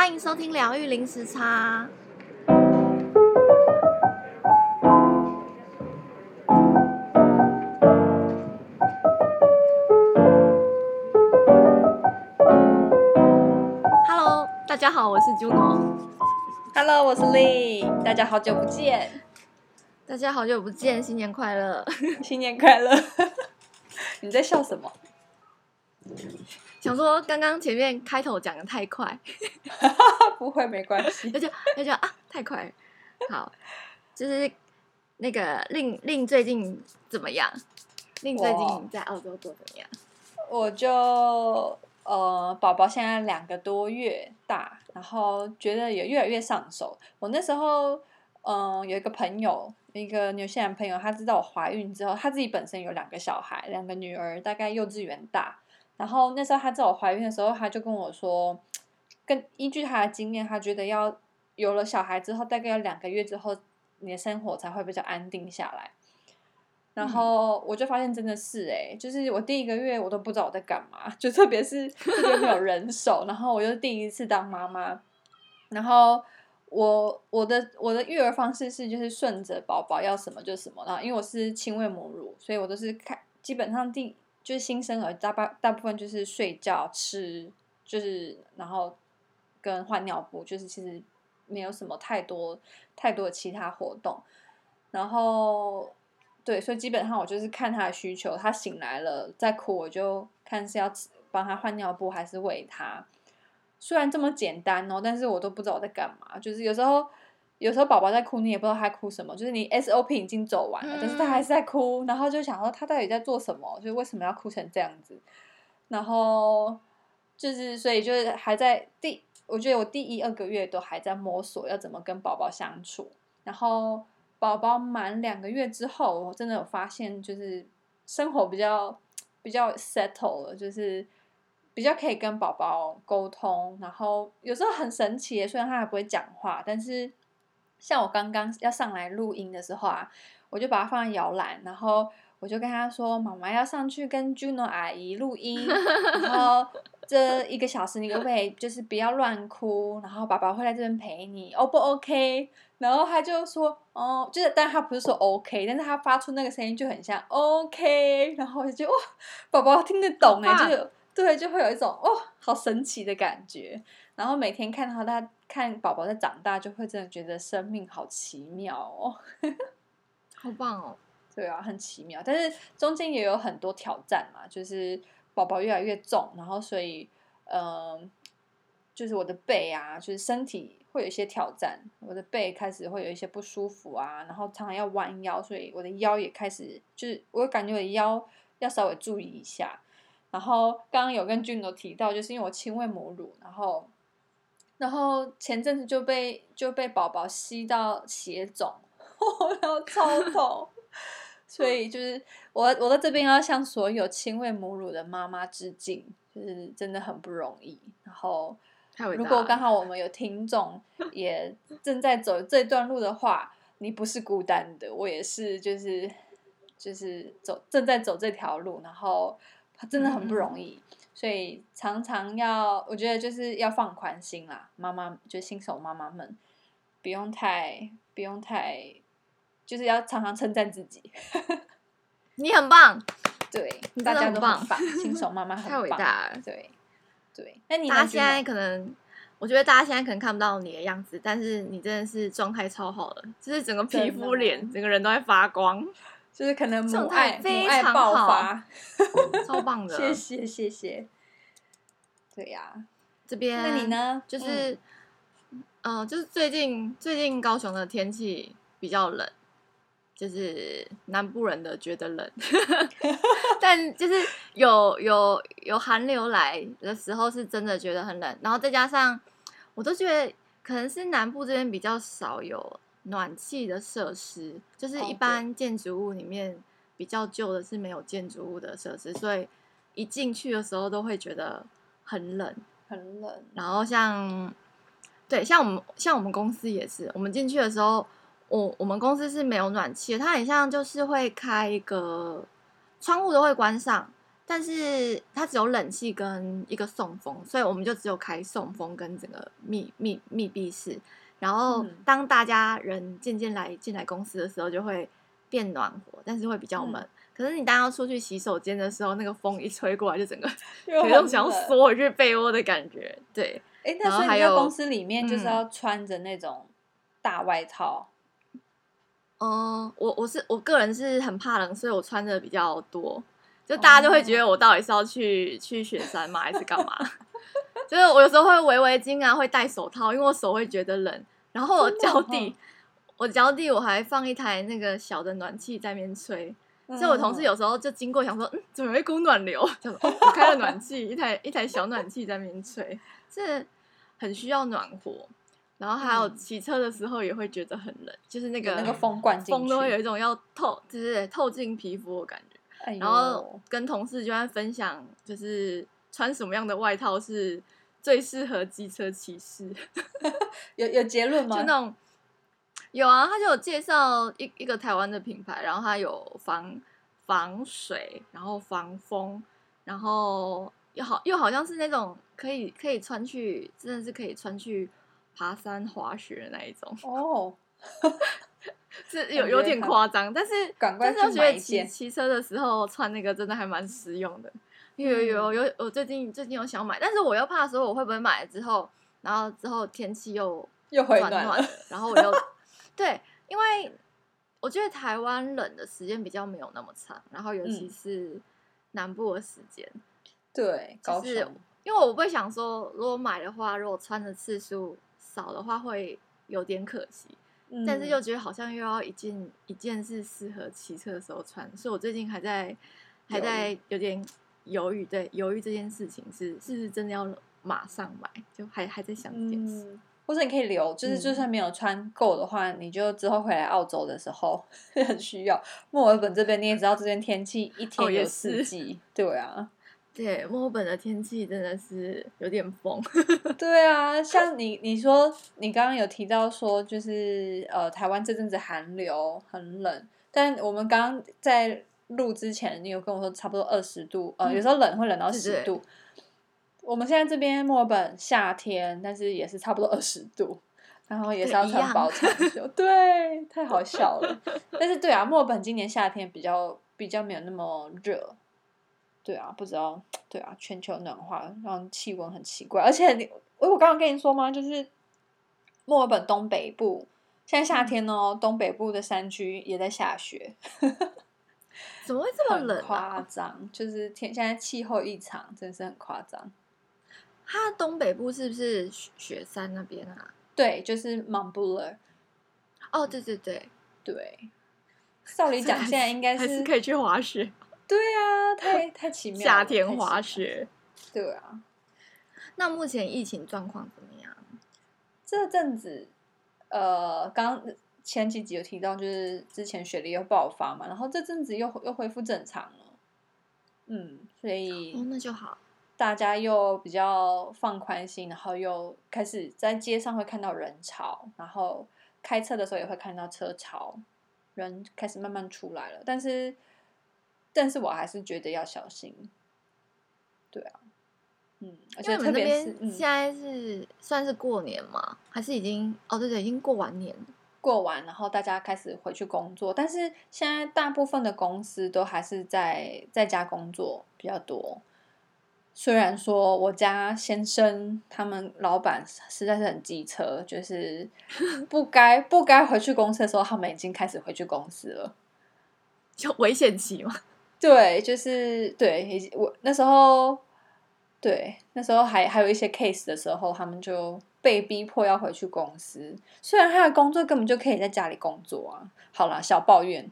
欢迎收听疗愈零时差。Hello，大家好，我是 Juno。Hello，我是 Lee。大家好久不见。大家好久不见，新年快乐！新年快乐！你在笑什么？想说刚刚前面开头讲的太快，不会没关系，那就那就啊太快。好，就是那个令令最近怎么样？令最近在澳洲做怎么样？我就呃宝宝现在两个多月大，然后觉得也越来越上手。我那时候嗯、呃、有一个朋友，一个纽西兰朋友，他知道我怀孕之后，他自己本身有两个小孩，两个女儿，大概幼稚园大。然后那时候她在我怀孕的时候，她就跟我说，跟依据她的经验，她觉得要有了小孩之后，大概要两个月之后，你的生活才会比较安定下来。然后我就发现真的是哎、欸，就是我第一个月我都不知道我在干嘛，就特别是 这边没有人手，然后我又第一次当妈妈，然后我我的我的育儿方式是就是顺着宝宝要什么就什么，然后因为我是亲喂母乳，所以我都是看基本上第。就是新生儿大半大部分就是睡觉吃，就是然后跟换尿布，就是其实没有什么太多太多的其他活动。然后对，所以基本上我就是看他的需求，他醒来了在哭，我就看是要帮他换尿布还是喂他。虽然这么简单哦，但是我都不知道我在干嘛，就是有时候。有时候宝宝在哭，你也不知道他哭什么，就是你 SOP 已经走完了，但是他还是在哭，然后就想说他到底在做什么，就是为什么要哭成这样子，然后就是所以就是还在第，我觉得我第一二个月都还在摸索要怎么跟宝宝相处，然后宝宝满两个月之后，我真的有发现就是生活比较比较 settle 了，就是比较可以跟宝宝沟通，然后有时候很神奇，虽然他还不会讲话，但是。像我刚刚要上来录音的时候啊，我就把它放在摇篮，然后我就跟他说：“妈妈要上去跟 Juno 阿姨录音，然后 这一个小时你可不可以就是不要乱哭，然后爸爸会在这边陪你，O 不 OK？” 然后他就说：“哦，就是，但他不是说 OK，但是他发出那个声音就很像 OK，然后我就觉得哇，宝宝听得懂哎，就有对，就会有一种哦，好神奇的感觉。然后每天看到他。”看宝宝在长大，就会真的觉得生命好奇妙哦，好棒哦！对啊，很奇妙。但是中间也有很多挑战嘛，就是宝宝越来越重，然后所以，嗯、呃，就是我的背啊，就是身体会有一些挑战，我的背开始会有一些不舒服啊，然后常常要弯腰，所以我的腰也开始，就是我感觉我的腰要稍微注意一下。然后刚刚有跟 Juno 提到，就是因为我亲喂母乳，然后。然后前阵子就被就被宝宝吸到血肿，然后超痛，所以就是我我在这边要向所有亲喂母乳的妈妈致敬，就是真的很不容易。然后如果刚好我们有听众也正在走这段路的话，你不是孤单的，我也是，就是就是走正在走这条路，然后真的很不容易。嗯所以常常要，我觉得就是要放宽心啦，妈妈就新手妈妈们，不用太不用太，就是要常常称赞自己。你很棒，对，大家都很棒，新手妈妈 很棒，太伟大了，对对。那你大家现在可能，我觉得大家现在可能看不到你的样子，但是你真的是状态超好的，就是整个皮肤脸，整个人都在发光。就是可能母爱非常母爱爆发，超棒的，谢谢谢谢。对呀、啊，这边那你呢？就是，嗯、呃，就是最近最近高雄的天气比较冷，就是南部人的觉得冷，但就是有有有寒流来的时候，是真的觉得很冷。然后再加上，我都觉得可能是南部这边比较少有。暖气的设施，就是一般建筑物里面比较旧的是没有建筑物的设施，所以一进去的时候都会觉得很冷，很冷。然后像，对，像我们像我们公司也是，我们进去的时候，我我们公司是没有暖气的，它很像就是会开一个窗户都会关上，但是它只有冷气跟一个送风，所以我们就只有开送风跟整个密密密闭式。然后当大家人渐渐来进来公司的时候，就会变暖和，但是会比较闷。嗯、可是你当要出去洗手间的时候，那个风一吹过来，就整个 有种想要缩回去被窝的感觉。对，哎，那所以你在公司里面就是要穿着那种大外套。嗯，嗯，我我是我个人是很怕冷，所以我穿的比较多。就大家就会觉得我到底是要去去雪山吗，还是干嘛？就是我有时候会围围巾啊，会戴手套，因为我手会觉得冷。然后我脚底，我脚底我还放一台那个小的暖气在那边吹。所以我同事有时候就经过，想说，嗯，怎么有一股暖流？就我开了暖气，一台一台小暖气在那边吹，这很需要暖和。然后还有骑车的时候也会觉得很冷，就是那个那个风灌进去，风都会有一种要透，就是透进皮肤的感觉。哎、然后跟同事就在分享，就是穿什么样的外套是最适合机车骑士。有有结论吗？就那种有啊，他就有介绍一一个台湾的品牌，然后它有防防水，然后防风，然后又好又好像是那种可以可以穿去，真的是可以穿去爬山滑雪的那一种哦。是有有点夸张，但是但是我觉得骑骑车的时候穿那个真的还蛮实用的。有有有有，我最近最近有想买，但是我又怕说我会不会买了之后，然后之后天气又又回暖了，然后我又 对，因为我觉得台湾冷的时间比较没有那么长，然后尤其是南部的时间，对，就是因为我会想说，如果买的话，如果穿的次数少的话，会有点可惜。但是又觉得好像又要一件一件是适合骑车的时候穿，所以我最近还在还在有点犹豫，对，犹豫这件事情是是不是真的要马上买，就还还在想这件事。嗯，或者你可以留，就是就算没有穿够的话，嗯，你就之后回来澳洲的时候 很需要。墨尔本这边你也知道，这边天气一天有四季，哦，对啊。对，墨尔本的天气真的是有点疯。对啊，像你你说你刚刚有提到说，就是呃，台湾这阵子寒流很冷，但我们刚刚在录之前，你有跟我说差不多二十度，呃，有时候冷会冷到十度。我们现在这边墨尔本夏天，但是也是差不多二十度，然后也是要穿薄长袖。对，太好笑了。但是对啊，墨尔本今年夏天比较比较没有那么热。对啊，不知道，对啊，全球暖化让气温很奇怪，而且你，我我刚刚跟你说吗？就是墨尔本东北部现在夏天哦，嗯、东北部的山区也在下雪，怎么会这么冷、啊？夸张，就是天现在气候异常，真是很夸张。它东北部是不是雪山那边啊？对，就是 Mount Buller。哦，对对对对，照理讲现在应该是，是可以去滑雪。对啊，太太奇妙了！夏天滑雪，对啊。那目前疫情状况怎么样？这阵子，呃，刚前几集有提到，就是之前雪梨又爆发嘛，然后这阵子又又恢复正常了。嗯，所以哦，那就好。大家又比较放宽心，然后又开始在街上会看到人潮，然后开车的时候也会看到车潮，人开始慢慢出来了，但是。但是我还是觉得要小心，对啊，嗯，而且特别是现在是算是过年嘛，嗯、还是已经哦对对，已经过完年了，过完然后大家开始回去工作，但是现在大部分的公司都还是在在家工作比较多。虽然说我家先生他们老板实在是很机车，就是 不该不该回去公司的时候，他们已经开始回去公司了，有危险期嘛。对，就是对，我那时候，对，那时候还还有一些 case 的时候，他们就被逼迫要回去公司。虽然他的工作根本就可以在家里工作啊。好啦，小抱怨。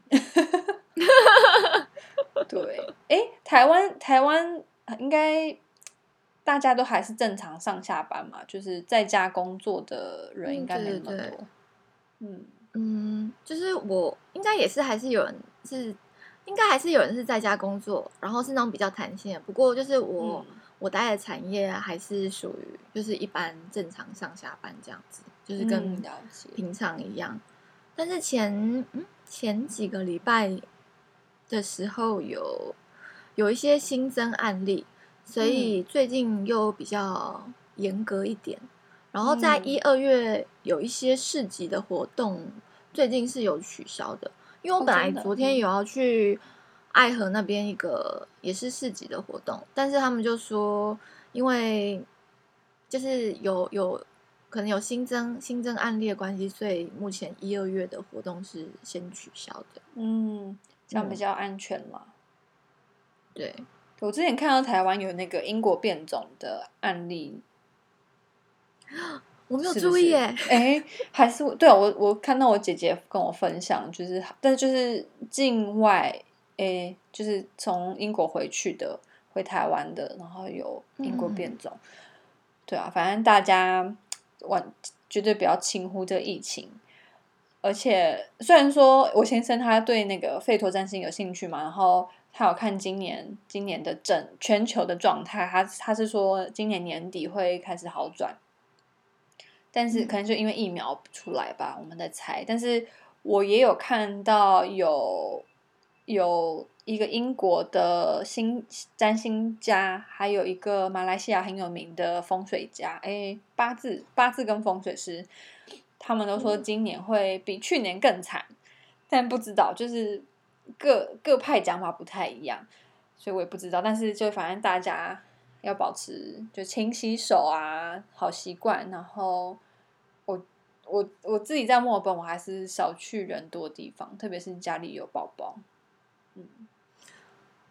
对，哎，台湾台湾应该大家都还是正常上下班嘛，就是在家工作的人应该没那么多。嗯。嗯，嗯，就是我应该也是还是有人是。应该还是有人是在家工作，然后是那种比较弹性的。不过就是我、嗯、我待的产业还是属于就是一般正常上下班这样子，就是跟平常一样。嗯、但是前嗯前几个礼拜的时候有有一些新增案例，所以最近又比较严格一点。嗯、然后在一二月有一些市集的活动，最近是有取消的，因为我本来昨天有要去爱河那边一个也是市集的活动，但是他们就说因为就是有有。可能有新增新增案例的关系，所以目前一二月的活动是先取消的。嗯，这样比较安全嘛。嗯、对，我之前看到台湾有那个英国变种的案例，我没有注意耶。哎，还是对我我看到我姐姐跟我分享，就是但是就是境外哎，就是从英国回去的回台湾的，然后有英国变种。嗯、对啊，反正大家。完绝对不要轻忽这个疫情，而且虽然说我先生他对那个费陀占星有兴趣嘛，然后他有看今年今年的整全球的状态，他他是说今年年底会开始好转，但是可能就因为疫苗出来吧，我们在猜。但是我也有看到有有。一个英国的星占星家，还有一个马来西亚很有名的风水家，哎，八字八字跟风水师，他们都说今年会比去年更惨，嗯、但不知道，就是各各派讲法不太一样，所以我也不知道。但是就反正大家要保持就勤洗手啊，好习惯。然后我我我自己在墨尔本，我还是少去人多的地方，特别是家里有宝宝，嗯。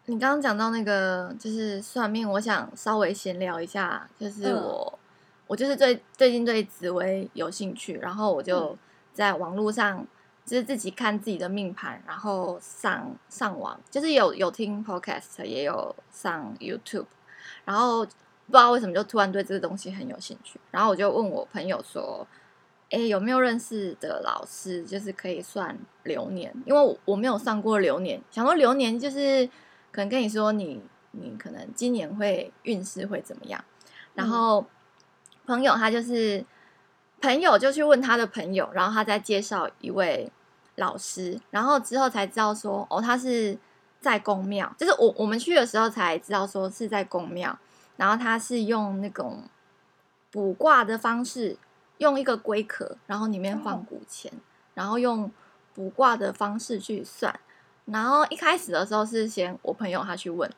你刚刚讲到那个就是算命，我想稍微闲聊一下，就是我、嗯、我就是最最近对紫薇有兴趣，然后我就在网络上就是自己看自己的命盘，然后上上网，就是有有听 podcast，也有上 YouTube，然后不知道为什么就突然对这个东西很有兴趣，然后我就问我朋友说，哎，有没有认识的老师，就是可以算流年？因为我我没有算过流年，想说流年就是。可能跟你说你，你你可能今年会运势会怎么样？然后朋友他就是朋友就去问他的朋友，然后他再介绍一位老师，然后之后才知道说哦，他是在宫庙，就是我我们去的时候才知道说是在宫庙，然后他是用那种卜卦的方式，用一个龟壳，然后里面放古钱，然后用卜卦的方式去算。然后一开始的时候是先我朋友他去问，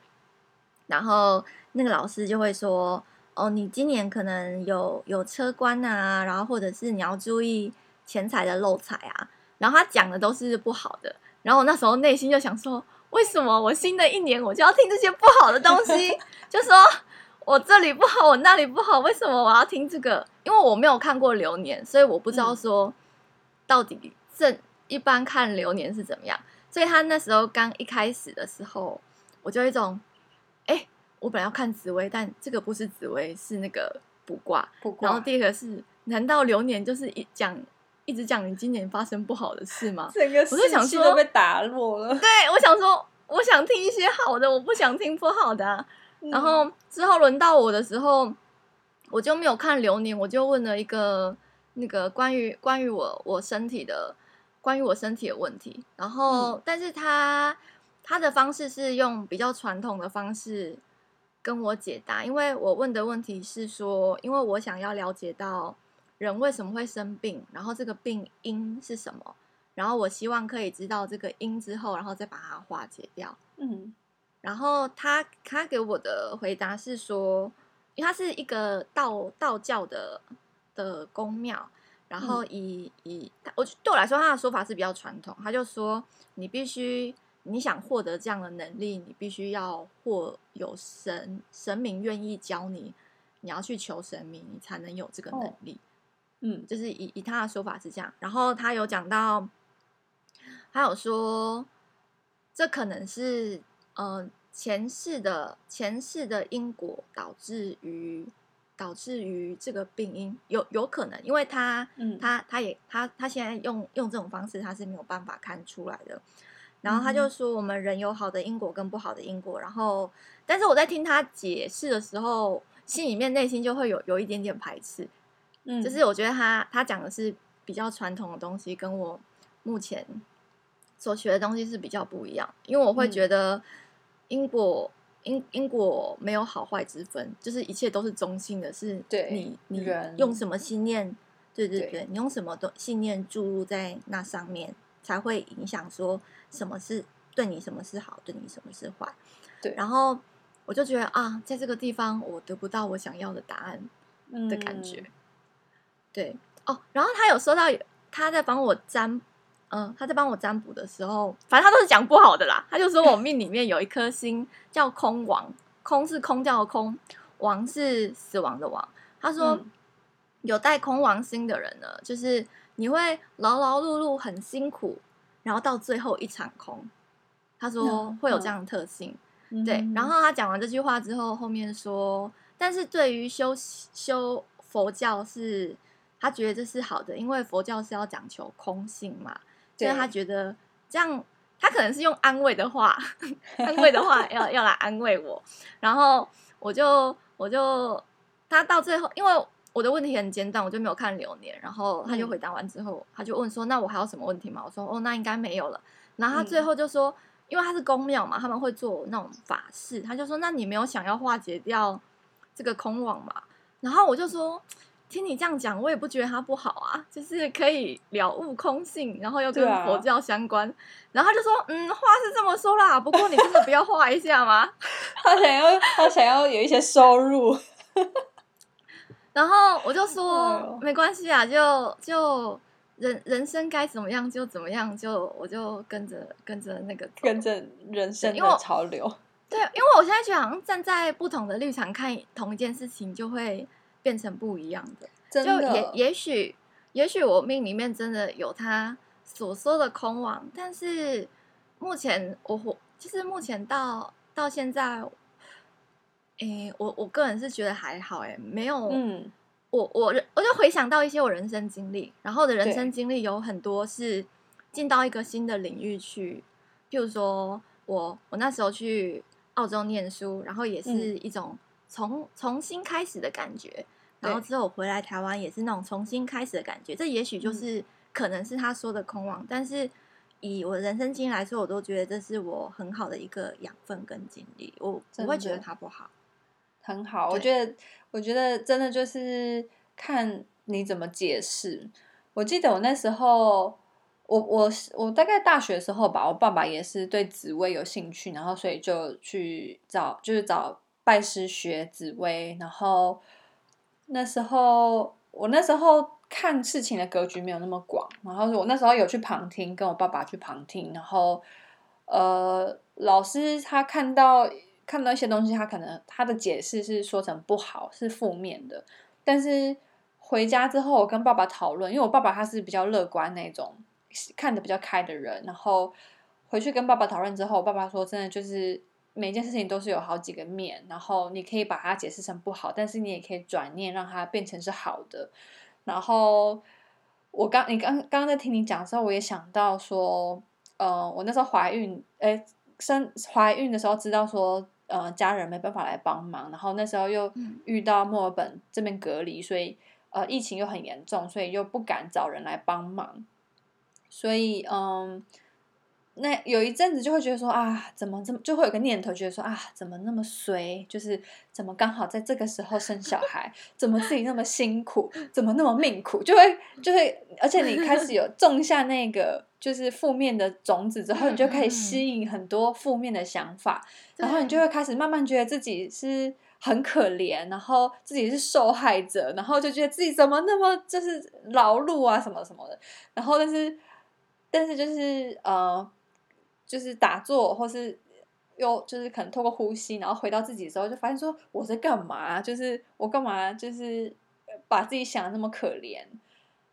然后那个老师就会说：“哦，你今年可能有有车关啊，然后或者是你要注意钱财的漏财啊。”然后他讲的都是不好的，然后我那时候内心就想说：“为什么我新的一年我就要听这些不好的东西？就说我这里不好，我那里不好，为什么我要听这个？因为我没有看过流年，所以我不知道说到底正一般看流年是怎么样。”所以他那时候刚一开始的时候，我就有一种，哎、欸，我本来要看紫薇，但这个不是紫薇，是那个卜卦。卜卦。然后第二个是，难道流年就是一讲一直讲你今年发生不好的事吗？整个我就想说都被打落了。对，我想说，我想听一些好的，我不想听不好的、啊。然后之后轮到我的时候，我就没有看流年，我就问了一个那个关于关于我我身体的。关于我身体的问题，然后，嗯、但是他他的方式是用比较传统的方式跟我解答，因为我问的问题是说，因为我想要了解到人为什么会生病，然后这个病因是什么，然后我希望可以知道这个因之后，然后再把它化解掉。嗯，然后他他给我的回答是说，因为他是一个道道教的的宫庙。然后以以他，我对我来说，他的说法是比较传统。他就说，你必须你想获得这样的能力，你必须要或有神神明愿意教你，你要去求神明，你才能有这个能力。哦、嗯，就是以以他的说法是这样。然后他有讲到，他有说，这可能是呃前世的前世的因果导致于。导致于这个病因有有可能，因为他，嗯，他他也他他现在用用这种方式，他是没有办法看出来的。然后他就说，我们人有好的因果跟不好的因果。然后，但是我在听他解释的时候，心里面内心就会有有一点点排斥。嗯，就是我觉得他他讲的是比较传统的东西，跟我目前所学的东西是比较不一样。因为我会觉得因果因因果没有好坏之分，就是一切都是中性的，是你你用什么信念，对对对，对你用什么的信念注入在那上面，才会影响说什么是对你，什么是好，对你什么是坏。对，然后我就觉得啊，在这个地方我得不到我想要的答案的感觉。嗯、对哦，然后他有说到他在帮我占。嗯，他在帮我占卜的时候，反正他都是讲不好的啦。他就说我命里面有一颗星叫空王，空是空叫空，王是死亡的王。他说、嗯、有带空王星的人呢，就是你会劳劳碌碌很辛苦，然后到最后一场空。他说会有这样的特性，嗯、对。然后他讲完这句话之后，后面说，但是对于修修佛教是，他觉得这是好的，因为佛教是要讲求空性嘛。所以他觉得这样，他可能是用安慰的话，安慰的话要要来安慰我，然后我就我就他到最后，因为我的问题很简短，我就没有看流年，然后他就回答完之后，他就问说：“那我还有什么问题吗？”我说：“哦，那应该没有了。”然后他最后就说：“因为他是公庙嘛，他们会做那种法事。”他就说：“那你没有想要化解掉这个空网嘛？”然后我就说。听你这样讲，我也不觉得它不好啊，就是可以了悟空性，然后又跟佛教相关。啊、然后他就说：“嗯，话是这么说啦，不过你真的不要画一下吗？” 他想要，他想要有一些收入。然后我就说：“没关系啊，就就人人生该怎么样就怎么样，就我就跟着跟着那个跟着人生的潮流。对”对，因为我现在觉得好像站在不同的立场看同一件事情，就会。变成不一样的，真的就也也许也许我命里面真的有他所说的空亡，但是目前我活就是目前到到现在，诶，我我个人是觉得还好，诶，没有，嗯，我我我就回想到一些我人生经历，然后的人生经历有很多是进到一个新的领域去，譬如说我我那时候去澳洲念书，然后也是一种。从重新开始的感觉，然后之后我回来台湾也是那种重新开始的感觉。这也许就是可能是他说的空亡，嗯、但是以我人生经验来说，我都觉得这是我很好的一个养分跟经历。我不会觉得他不好，很好。我觉得，我觉得真的就是看你怎么解释。我记得我那时候，我我我大概大学的时候吧，我爸爸也是对紫薇有兴趣，然后所以就去找，就是找。拜师学紫薇，然后那时候我那时候看事情的格局没有那么广，然后我那时候有去旁听，跟我爸爸去旁听，然后呃，老师他看到看到一些东西，他可能他的解释是说成不好，是负面的，但是回家之后我跟爸爸讨论，因为我爸爸他是比较乐观那种，看得比较开的人，然后回去跟爸爸讨论之后，爸爸说真的就是。每件事情都是有好几个面，然后你可以把它解释成不好，但是你也可以转念让它变成是好的。然后我刚你刚刚刚在听你讲的时候，我也想到说，呃，我那时候怀孕，哎，生怀孕的时候知道说，呃，家人没办法来帮忙，然后那时候又遇到墨尔本这边隔离，所以呃，疫情又很严重，所以又不敢找人来帮忙，所以嗯。那有一阵子就会觉得说啊，怎么这么就会有个念头，觉得说啊，怎么那么衰，就是怎么刚好在这个时候生小孩，怎么自己那么辛苦，怎么那么命苦，就会就会，而且你开始有 种下那个就是负面的种子之后，你就可以吸引很多负面的想法，然后你就会开始慢慢觉得自己是很可怜，然后自己是受害者，然后就觉得自己怎么那么就是劳碌啊什么什么的，然后但是但是就是呃。就是打坐，或是又就是可能透过呼吸，然后回到自己的时候，就发现说我在干嘛？就是我干嘛？就是把自己想的那么可怜。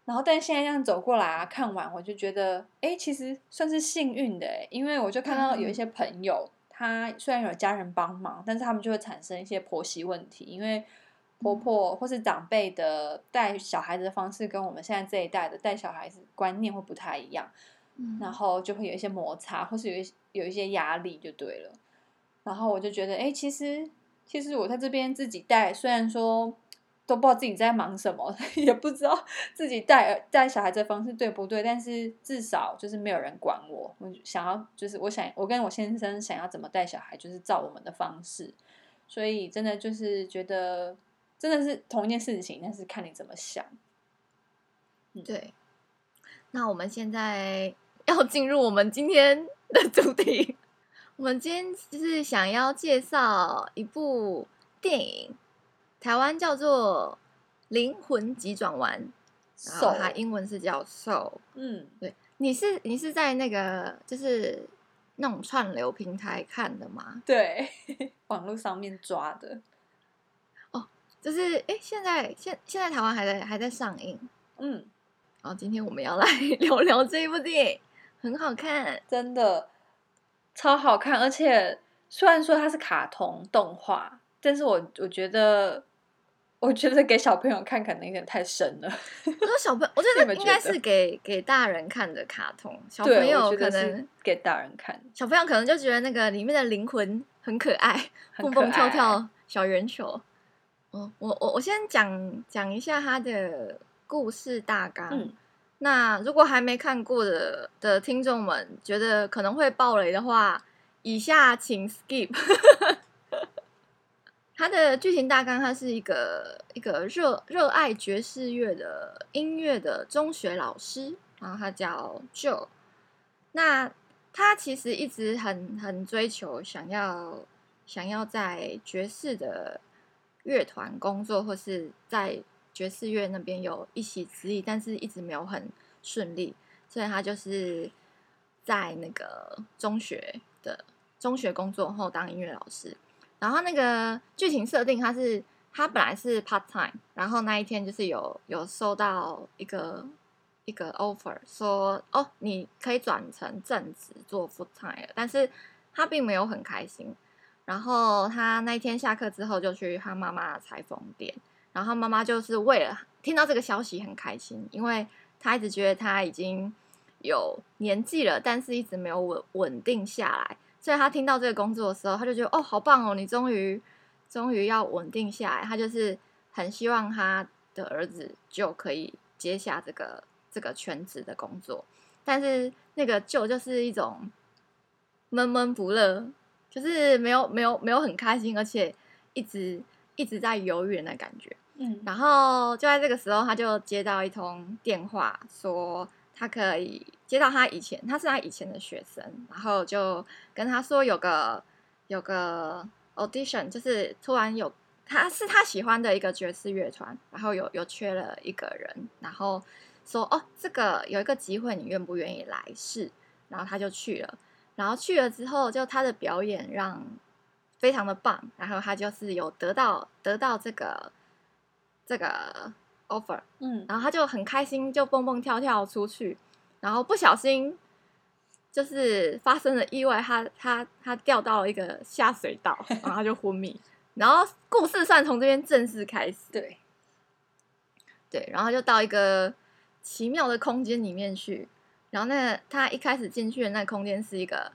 然后，但现在这样走过来啊，看完我就觉得，哎，其实算是幸运的，因为我就看到有一些朋友，他虽然有家人帮忙，但是他们就会产生一些婆媳问题，因为婆婆或是长辈的带小孩子的方式跟我们现在这一代的带小孩子观念会不太一样。然后就会有一些摩擦，或是有一有一些压力，就对了。然后我就觉得，哎，其实其实我在这边自己带，虽然说都不知道自己在忙什么，也不知道自己带带小孩这方式对不对。但是至少就是没有人管我，我想要就是我想我跟我先生想要怎么带小孩，就是照我们的方式。所以真的就是觉得真的是同一件事情，但是看你怎么想。对，那我们现在要进入我们今天的主题。我们今天就是想要介绍一部电影，台湾叫做《灵魂急转弯》，然后它英文是叫《Soul》。嗯，对，你是你是在那个就是那种串流平台看的吗？对，网络上面抓的。哦，就是哎，现在现现在台湾还在还在上映。嗯。然后今天我们要来 聊聊这一部电影，很好看，真的超好看。而且虽然说它是卡通动画，但是我我觉得，我觉得给小朋友看可能有点太深了。我说小朋友，我 觉得应该是给给大人看的卡通，小朋友可能给大人看。小朋友可能就觉得那个里面的灵魂很可爱，蹦蹦跳跳小圆球。我我我先讲讲一下它的。故事大纲。嗯，那如果还没看过的的听众们觉得可能会爆雷的话，以下请 skip。它的剧情大纲，它是一个一个热热爱爵士乐的音乐的中学老师，然后他叫 Joe。那他其实一直很很追求，想要想要在爵士的乐团工作，或是在。爵士乐那边有一席之地，但是一直没有很顺利，所以他就是在那个中学的中学工作后当音乐老师。然后那个剧情设定，他是他本来是 part time，然后那一天就是有有收到一个一个 offer，说哦，你可以转成正职做 full time，了但是他并没有很开心。然后他那一天下课之后就去他妈妈的裁缝店。然后妈妈就是为了听到这个消息很开心，因为她一直觉得她已经有年纪了，但是一直没有稳稳定下来。所以她听到这个工作的时候，她就觉得哦，好棒哦，你终于终于要稳定下来。她就是很希望她的儿子就可以接下这个这个全职的工作，但是那个就就是一种闷闷不乐，就是没有没有没有很开心，而且一直一直在犹豫的感觉。然后就在这个时候，他就接到一通电话，说他可以接到他以前，他是他以前的学生，然后就跟他说有个有个 audition，就是突然有他是他喜欢的一个爵士乐团，然后有有缺了一个人，然后说哦，这个有一个机会，你愿不愿意来试？然后他就去了，然后去了之后，就他的表演让非常的棒，然后他就是有得到得到这个。这个 offer，嗯，然后他就很开心，就蹦蹦跳跳出去，然后不小心就是发生了意外，他他他掉到了一个下水道，然后他就昏迷。然后故事算从这边正式开始，对，对，然后就到一个奇妙的空间里面去，然后那个他一开始进去的那个空间是一个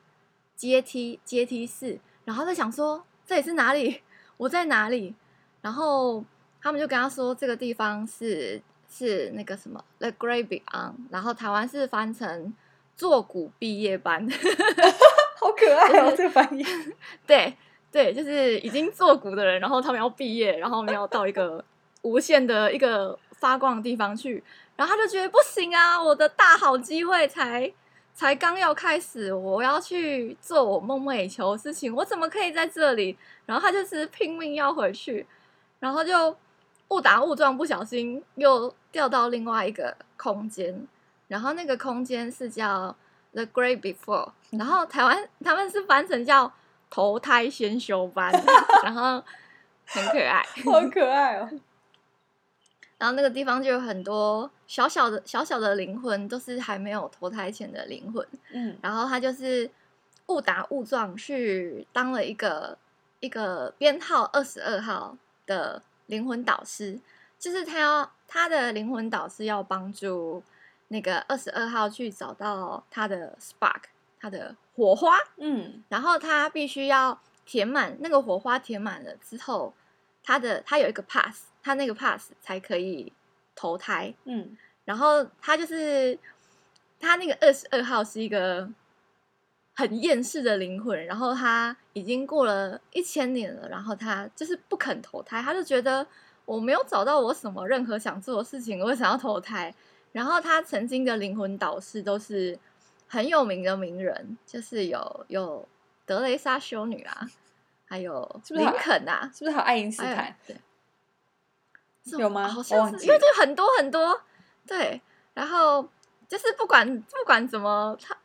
阶梯阶梯式，然后他想说这里是哪里？我在哪里？然后。他们就跟他说，这个地方是是那个什么 The Great Beyond，然后台湾是翻成作古毕业班，好可爱哦，这个翻译。对对，就是已经作古的人，然后他们要毕业，然后要到一个无限的一个发光的地方去，然后他就觉得不行啊，我的大好机会才才刚要开始，我要去做我梦寐以求的事情，我怎么可以在这里？然后他就是拼命要回去，然后就。误打误撞，不小心又掉到另外一个空间，然后那个空间是叫 The Great Before，然后台湾他们是翻成叫投胎先修班，然后很可爱，好可爱哦。然后那个地方就有很多小小的小小的灵魂，都是还没有投胎前的灵魂。嗯，然后他就是误打误撞去当了一个一个编号二十二号的。灵魂导师就是他要他的灵魂导师要帮助那个二十二号去找到他的 spark，他的火花，嗯，然后他必须要填满那个火花，填满了之后，他的他有一个 pass，他那个 pass 才可以投胎。嗯，然后他就是他那个二十二号是一个很厌世的灵魂，然后他已经过了一千年了，然后他就是不肯投胎，他就觉得我没有找到我什么任何想做的事情，我想要投胎。然后他曾经的灵魂导师都是很有名的名人，就是有有德雷莎修女啊，还有林肯啊，是不是还有爱因斯坦？对，有吗？好像是，因为就很多很多，对。然后就是不管不管怎么他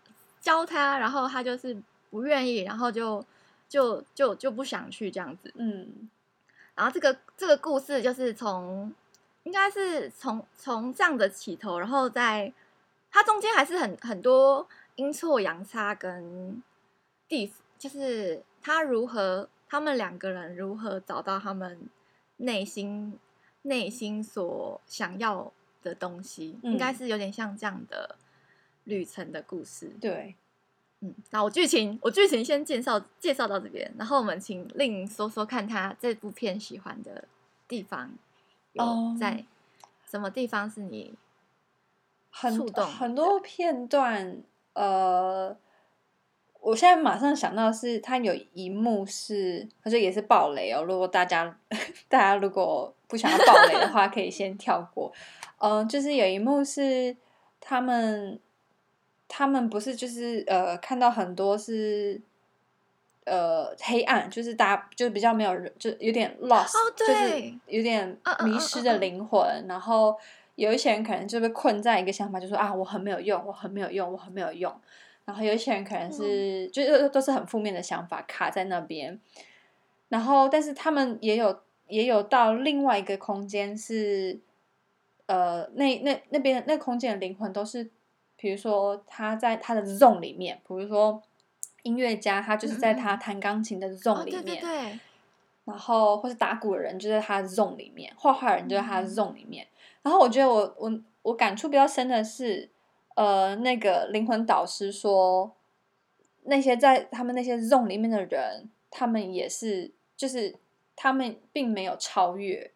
教他，然后他就是不愿意，然后就就就就不想去这样子。嗯。然后这个这个故事就是从。应该是从从这样的起头，然后在它中间还是很很多阴错阳差跟地，就是他如何，他们两个人如何找到他们内心内心所想要的东西，嗯、应该是有点像这样的旅程的故事。对，嗯，那我剧情我剧情先介绍介绍到这边，然后我们请令说说看他这部片喜欢的地方。有在什么地方是你触动很很多片段？呃，我现在马上想到是，他有一幕是，可是也是爆雷哦。如果大家 大家如果不想要爆雷的话，可以先跳过。嗯、呃，就是有一幕是他们他们不是就是呃看到很多是。呃，黑暗就是大家就比较没有人，就有点 lost，、oh, 就是有点迷失的灵魂。Uh, uh, uh, uh, uh. 然后有一些人可能就被困在一个想法，就说啊，我很没有用，我很没有用，我很没有用。然后有一些人可能是、嗯、就都是很负面的想法卡在那边。然后，但是他们也有也有到另外一个空间是，呃，那那那边那空间的灵魂都是，比如说他在他的 zone 里面，比如说。音乐家，他就是在他弹钢琴的 zone 里面，嗯哦、对对对，然后或是打鼓的人就在他的 zone 里面，画画的人就在他的 zone 里面。嗯、然后我觉得我我我感触比较深的是，呃，那个灵魂导师说，那些在他们那些 zone 里面的人，他们也是，就是他们并没有超越，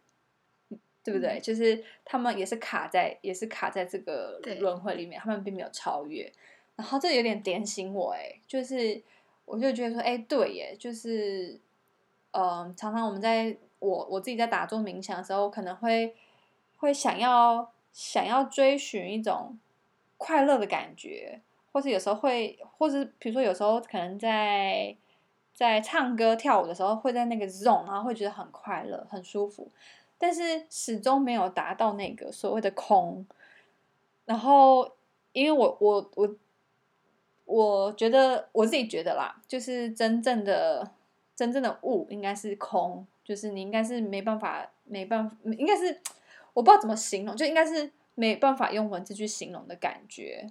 对不对？嗯、就是他们也是卡在，也是卡在这个轮回里面，他们并没有超越。然后这有点点醒我，哎，就是我就觉得说，哎，对耶，就是，嗯、呃，常常我们在我我自己在打坐冥想的时候，可能会会想要想要追寻一种快乐的感觉，或是有时候会，或是比如说有时候可能在在唱歌跳舞的时候，会在那个 zone，然后会觉得很快乐很舒服，但是始终没有达到那个所谓的空。然后因为我我我。我我觉得我自己觉得啦，就是真正的真正的悟应该是空，就是你应该是没办法没办法，应该是我不知道怎么形容，就应该是没办法用文字去形容的感觉，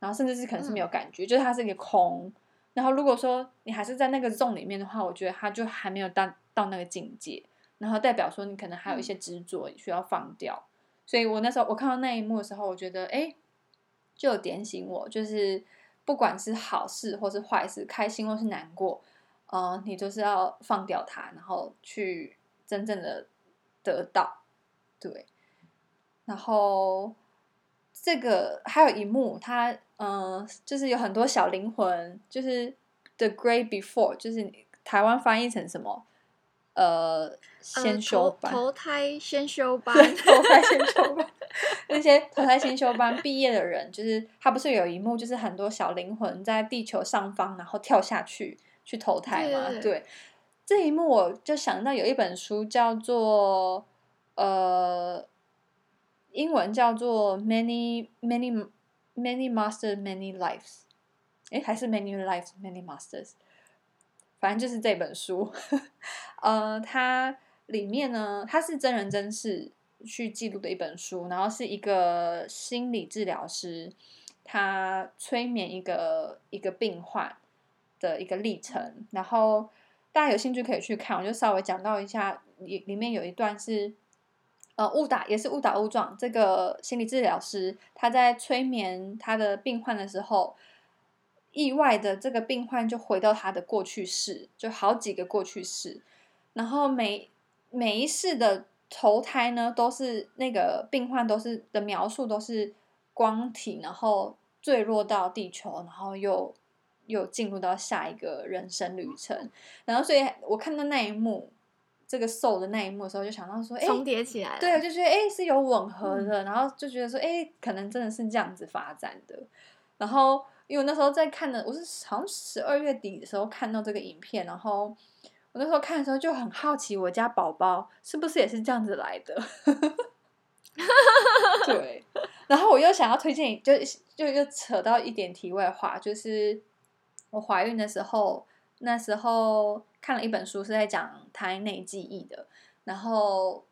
然后甚至是可能是没有感觉，嗯、就是它是一个空。然后如果说你还是在那个 zone 里面的话，我觉得它就还没有到到那个境界，然后代表说你可能还有一些执着需要放掉。嗯、所以我那时候我看到那一幕的时候，我觉得哎，就有点醒我，就是。不管是好事或是坏事，开心或是难过，呃，你都是要放掉它，然后去真正的得到，对。然后这个还有一幕，它嗯、呃，就是有很多小灵魂，就是 The Great Before，就是台湾翻译成什么？呃，先修班，投胎先修班，投胎先修班。那些投胎先修班毕业的人，就是他不是有一幕，就是很多小灵魂在地球上方，然后跳下去去投胎嘛？对，对，对，这一幕我就想到有一本书叫做呃，英文叫做 Many Many Many Masters Many Lives，哎，还是 Many Lives Many Masters。反正就是这本书，呃，它里面呢，它是真人真事去记录的一本书，然后是一个心理治疗师，他催眠一个一个病患的一个历程，然后大家有兴趣可以去看，我就稍微讲到一下，里里面有一段是，呃，误打也是误打误撞，这个心理治疗师他在催眠他的病患的时候。意外的，这个病患就回到他的过去式，就好几个过去式，然后每每一世的投胎呢，都是那个病患都是的描述都是光体，然后坠落到地球，然后又又进入到下一个人生旅程。然后，所以我看到那一幕，这个 soul 的那一幕的时候，就想到说，哎，重叠起来了，对，就觉得哎是有吻合的，嗯、然后就觉得说，哎，可能真的是这样子发展的。然后，因为我那时候在看的，我是好像十二月底的时候看到这个影片，然后。我那时候看的时候就很好奇，我家宝宝是不是也是这样子来的？对。然后我又想要推荐，就就又扯到一点题外话，就是我怀孕的时候，那时候看了一本书，是在讲胎内记忆的，然后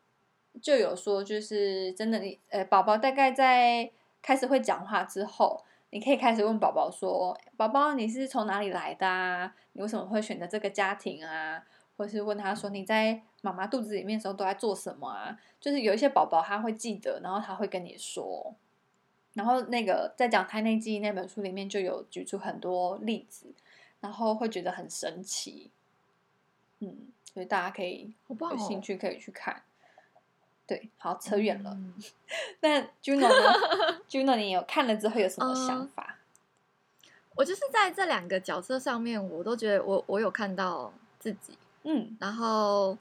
就有说，就是真的，呃，宝宝大概在开始会讲话之后，你可以开始问宝宝说：“宝宝，你是从哪里来的啊？你为什么会选择这个家庭啊？”或是问他说：“你在妈妈肚子里面的时候都在做什么啊？”就是有一些宝宝他会记得，然后他会跟你说。然后那个在讲胎内记忆那本书里面就有举出很多例子，然后会觉得很神奇。嗯，所以大家可以有兴趣可以去看。哦、对，好，扯远了。嗯、那 Juno 呢？Juno，你有看了之后有什么想法？嗯、我就是在这两个角色上面，我都觉得我我有看到自己。嗯，然后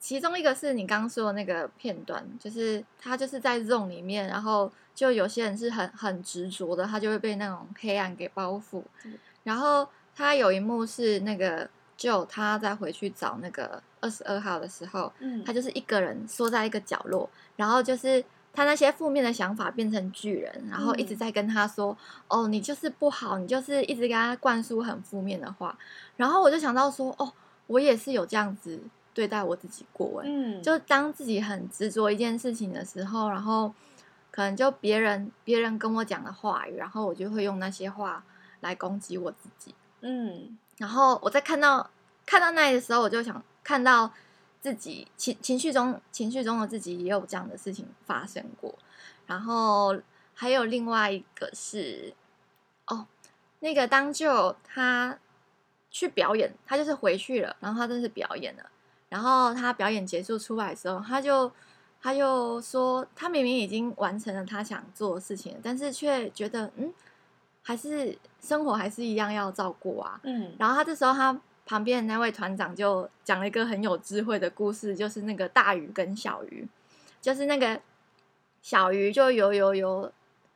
其中一个是你刚刚说的那个片段，就是他就是在 zone 里面，然后就有些人是很很执着的，他就会被那种黑暗给包覆。嗯、然后他有一幕是那个 Joe 他在回去找那个二十二号的时候，嗯，他就是一个人缩在一个角落，然后就是他那些负面的想法变成巨人，然后一直在跟他说：“嗯、哦，你就是不好，你就是一直给他灌输很负面的话。”然后我就想到说：“哦。”我也是有这样子对待我自己过，嗯，就当自己很执着一件事情的时候，然后可能就别人别人跟我讲的话语，然后我就会用那些话来攻击我自己，嗯，然后我在看到看到那里的时候，我就想看到自己情情绪中情绪中的自己也有这样的事情发生过，然后还有另外一个是，哦，那个当舅他。去表演，他就是回去了，然后他真是表演了，然后他表演结束出来的时候，他就他就说，他明明已经完成了他想做的事情，但是却觉得，嗯，还是生活还是一样要照顾啊，嗯，然后他这时候他旁边的那位团长就讲了一个很有智慧的故事，就是那个大鱼跟小鱼，就是那个小鱼就游游游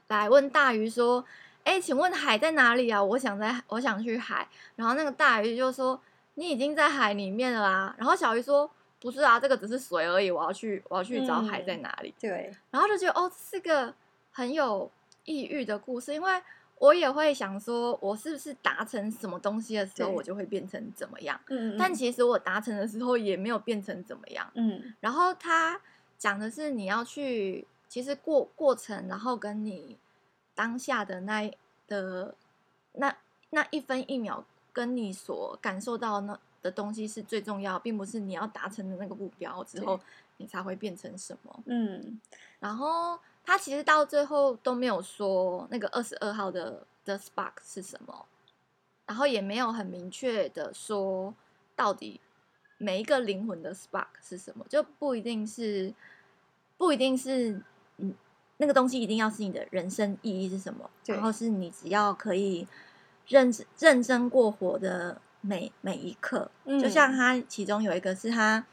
来问大鱼说。哎，请问海在哪里啊？我想在，我想去海。然后那个大鱼就说：“你已经在海里面了啊。”然后小鱼说：“不是啊，这个只是水而已。我要去，我要去找海在哪里。嗯”对。然后就觉得哦，是个很有意喻的故事，因为我也会想说，我是不是达成什么东西的时候，我就会变成怎么样？嗯。但其实我达成的时候也没有变成怎么样。嗯。然后他讲的是你要去，其实过过程，然后跟你。当下的那的那那一分一秒，跟你所感受到那的东西是最重要，并不是你要达成的那个目标之后，你才会变成什么。嗯，然后他其实到最后都没有说那个二十二号的的 spark 是什么，然后也没有很明确的说到底每一个灵魂的 spark 是什么，就不一定是不一定是嗯。那个东西一定要是你的人生意义是什么？然后是你只要可以认认真过活的每每一刻。嗯、就像他其中有一个是他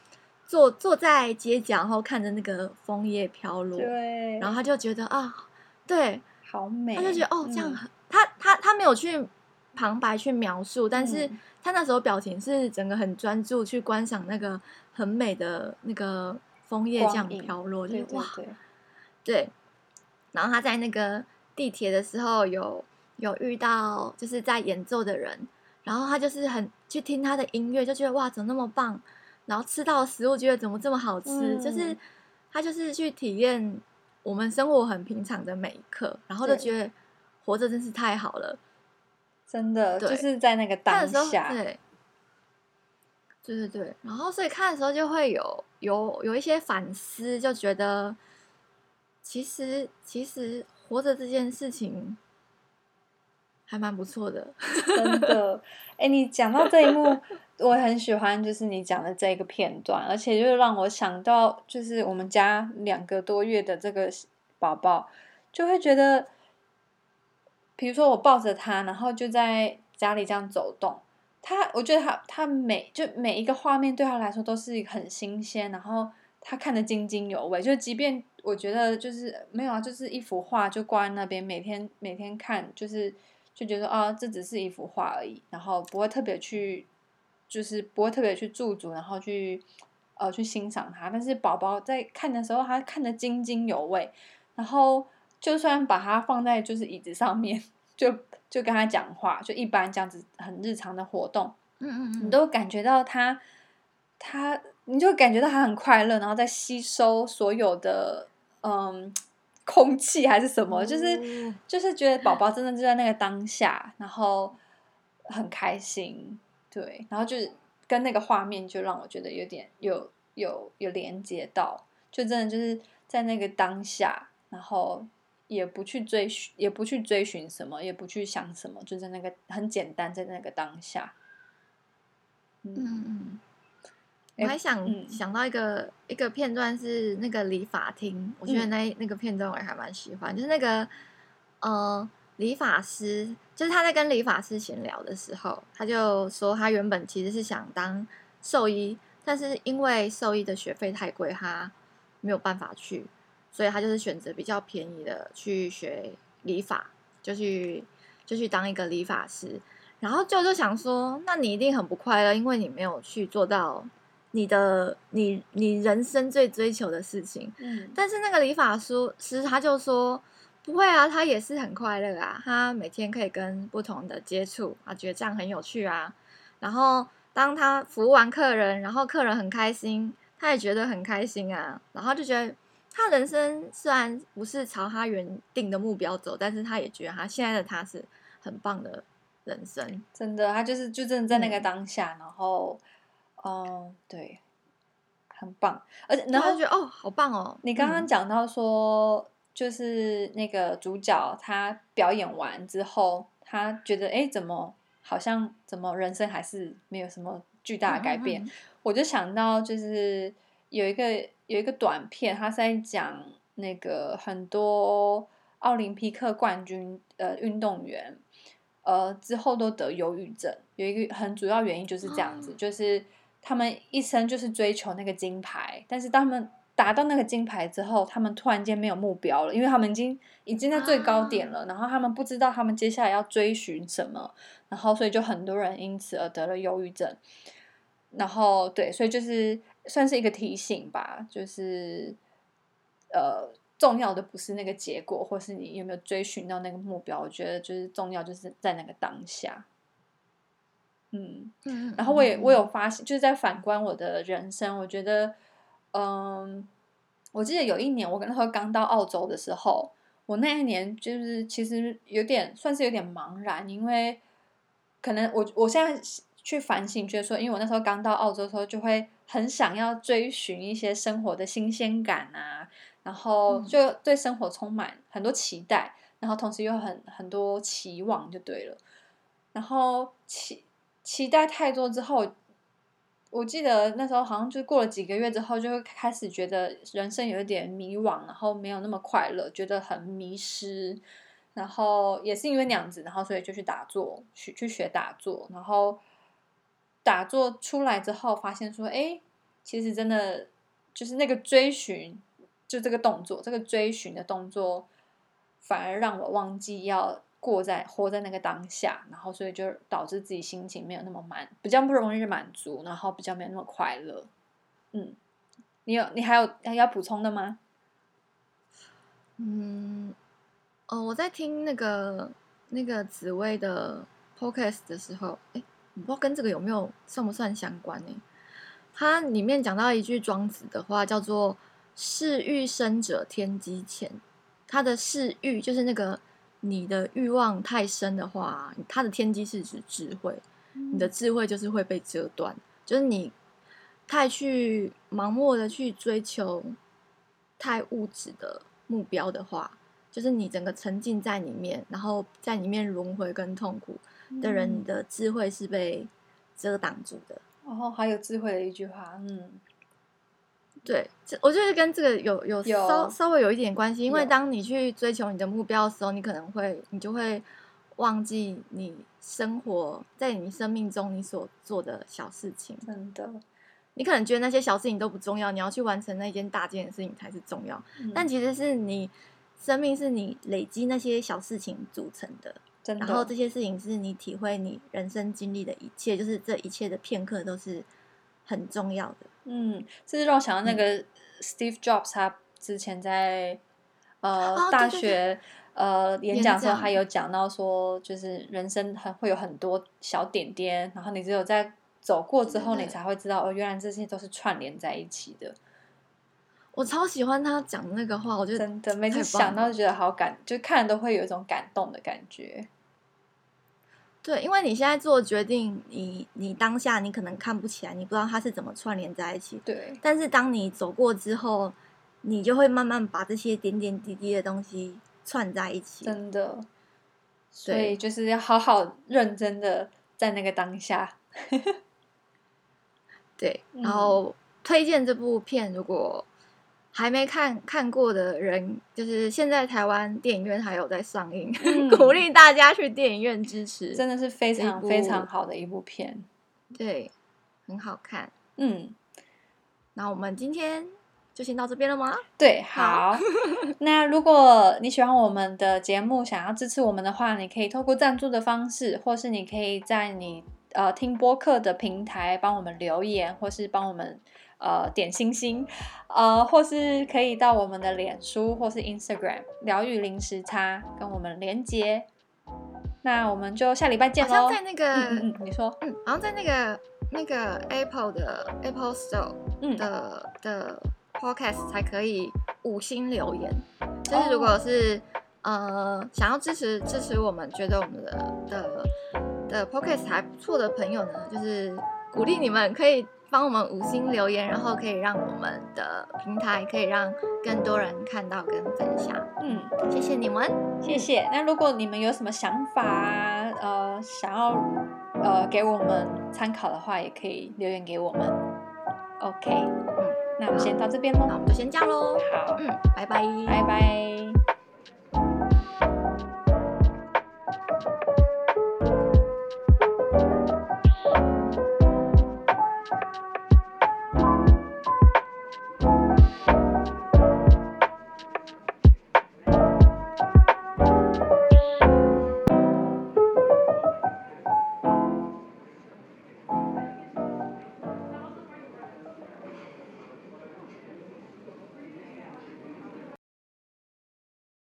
坐坐在街角，然后看着那个枫叶飘落，对，然后他就觉得啊，对，好美，他就觉得哦，这样很、嗯、他他他没有去旁白去描述，但是他那时候表情是整个很专注去观赏那个很美的那个枫叶这样飘落，就哇，对。然后他在那个地铁的时候有有遇到就是在演奏的人，然后他就是很去听他的音乐，就觉得哇，怎么那么棒？然后吃到食物觉得怎么这么好吃？嗯、就是他就是去体验我们生活很平常的每一刻，然后就觉得活着真是太好了，真的对就是在那个当下，对，对对对。然后所以看的时候就会有有有一些反思，就觉得。其实，其实活着这件事情还蛮不错的，真的。哎，你讲到这一幕，我很喜欢，就是你讲的这个片段，而且就是让我想到，就是我们家两个多月的这个宝宝，就会觉得，比如说我抱着他，然后就在家里这样走动，他，我觉得他他每就每一个画面对他来说都是很新鲜，然后他看得津津有味，就即便我觉得就是没有啊，就是一幅画就挂在那边，每天每天看，就是。就觉得啊，这只是一幅画而已，然后不会特别去，就是不会特别去驻足，然后去呃去欣赏它。但是宝宝在看的时候，他看得津津有味，然后就算把它放在就是椅子上面，就就跟他讲话，就一般这样子很日常的活动，嗯嗯嗯，你都感觉到他他，你就感觉到他很快乐，然后在吸收所有的嗯。空气还是什么，就是就是觉得宝宝真的就在那个当下，然后很开心，对，然后就是跟那个画面就让我觉得有点有有有连接到，就真的就是在那个当下，然后也不去追寻，也不去追寻什么，也不去想什么，就在那个很简单，在那个当下，嗯。嗯。我还想、嗯、想到一个一个片段是那个理发厅，我觉得那那个片段我也还蛮喜欢，嗯、就是那个呃理发师，就是他在跟理发师闲聊的时候，他就说他原本其实是想当兽医，但是因为兽医的学费太贵，他没有办法去，所以他就是选择比较便宜的去学理发，就去就去当一个理发师。然后就就想说，那你一定很不快乐，因为你没有去做到。你的你你人生最追求的事情，嗯，但是那个理发师师他就说不会啊，他也是很快乐啊，他每天可以跟不同的接触，啊觉得这样很有趣啊。然后当他服务完客人，然后客人很开心，他也觉得很开心啊。然后就觉得他人生虽然不是朝他原定的目标走，但是他也觉得他现在的他是很棒的人生。真的，他就是就真的在那个当下，嗯、然后。哦，oh, 对，很棒，而且然后觉得哦，好棒哦！你刚刚讲到说，嗯、就是那个主角他表演完之后，他觉得哎，怎么好像怎么人生还是没有什么巨大的改变？嗯嗯、我就想到就是有一个有一个短片，他在讲那个很多奥林匹克冠军呃运动员，呃之后都得忧郁症，有一个很主要原因就是这样子，嗯、就是。他们一生就是追求那个金牌，但是当他们达到那个金牌之后，他们突然间没有目标了，因为他们已经已经在最高点了，啊、然后他们不知道他们接下来要追寻什么，然后所以就很多人因此而得了忧郁症。然后对，所以就是算是一个提醒吧，就是呃，重要的不是那个结果，或是你有没有追寻到那个目标，我觉得就是重要就是在那个当下。嗯，然后我也我有发现，就是在反观我的人生，我觉得，嗯，我记得有一年我那时候刚到澳洲的时候，我那一年就是其实有点算是有点茫然，因为可能我我现在去反省，觉得说，因为我那时候刚到澳洲的时候，就会很想要追寻一些生活的新鲜感啊，然后就对生活充满很多期待，然后同时又很很多期望，就对了，然后期。期待太多之后，我记得那时候好像就过了几个月之后，就会开始觉得人生有一点迷惘，然后没有那么快乐，觉得很迷失。然后也是因为那样子，然后所以就去打坐，去去学打坐。然后打坐出来之后，发现说，哎，其实真的就是那个追寻，就这个动作，这个追寻的动作，反而让我忘记要。过在活在那个当下，然后所以就导致自己心情没有那么满，比较不容易满足，然后比较没有那么快乐。嗯，你有你还有还要补充的吗？嗯，哦，我在听那个那个紫薇的 podcast 的时候，哎，我不知道跟这个有没有算不算相关呢？它里面讲到一句庄子的话，叫做“嗜欲生者天机浅”，它的嗜欲就是那个。你的欲望太深的话，它的天机是指智慧，嗯、你的智慧就是会被折断。就是你太去盲目的去追求太物质的目标的话，就是你整个沉浸在里面，然后在里面轮回跟痛苦的人，你的智慧是被遮挡住的。哦，还有智慧的一句话，嗯，对，这我觉得跟这个有有稍有稍微有一点关系，因为当你去追求你的目标的时候，你可能会你就会忘记你生活在你生命中你所做的小事情，真的，你可能觉得那些小事情都不重要，你要去完成那件大件的事情才是重要，嗯。但其实是你生命是你累积那些小事情组成的。真的，然后这些事情是你体会你人生经历的一切，就是这一切的片刻都是很重要的。嗯，这是让我想到那个 Steve Jobs，他之前在呃、哦、大学对对对呃演讲的时候，还有讲到说，就是人生很会有很多小点点，然后你只有在走过之后，你才会知道哦，原来这些都是串联在一起的。我超喜欢他讲的那个话，我觉得真的每次想到就觉得好感，就看都会有一种感动的感觉。对，因为你现在做决定，你你当下你可能看不起来，你不知道它是怎么串联在一起。对，但是当你走过之后，你就会慢慢把这些点点滴滴的东西串在一起。真的，所以就是要好好认真的在那个当下。对，嗯然后推荐这部片，如果还没看看过的人，就是现在台湾电影院还有在上映，嗯 鼓励大家去电影院支持。真的是非常非常好的一部片。对，很好看。嗯，那我们今天就先到这边了吗？对，好。那如果你喜欢我们的节目，想要支持我们的话，你可以透过赞助的方式，或是你可以在你呃听播客的平台帮我们留言，或是帮我们呃点星星，呃，或是可以到我们的脸书或是 Instagram 疗愈零时差跟我们连接。那我们就下礼拜见喽。好像在那个，嗯嗯嗯，你说，嗯，好像在那个那个 Apple 的 Apple Store 嗯的、的 Podcast 才可以五星留言。就是如果是、呃想要支持支持我们，觉得我们的的的 Podcast 还不错的朋友呢，就是鼓励你们可以帮我们五星留言，然后可以让我们的平台可以让更多人看到跟分享。嗯。谢谢你们，谢谢。那如果你们有什么想法啊，呃，想要呃给我们参考的话，也可以留言给我们。OK，嗯，那我们先到这边喽。那我们就先这样喽。好，嗯，拜拜，拜拜。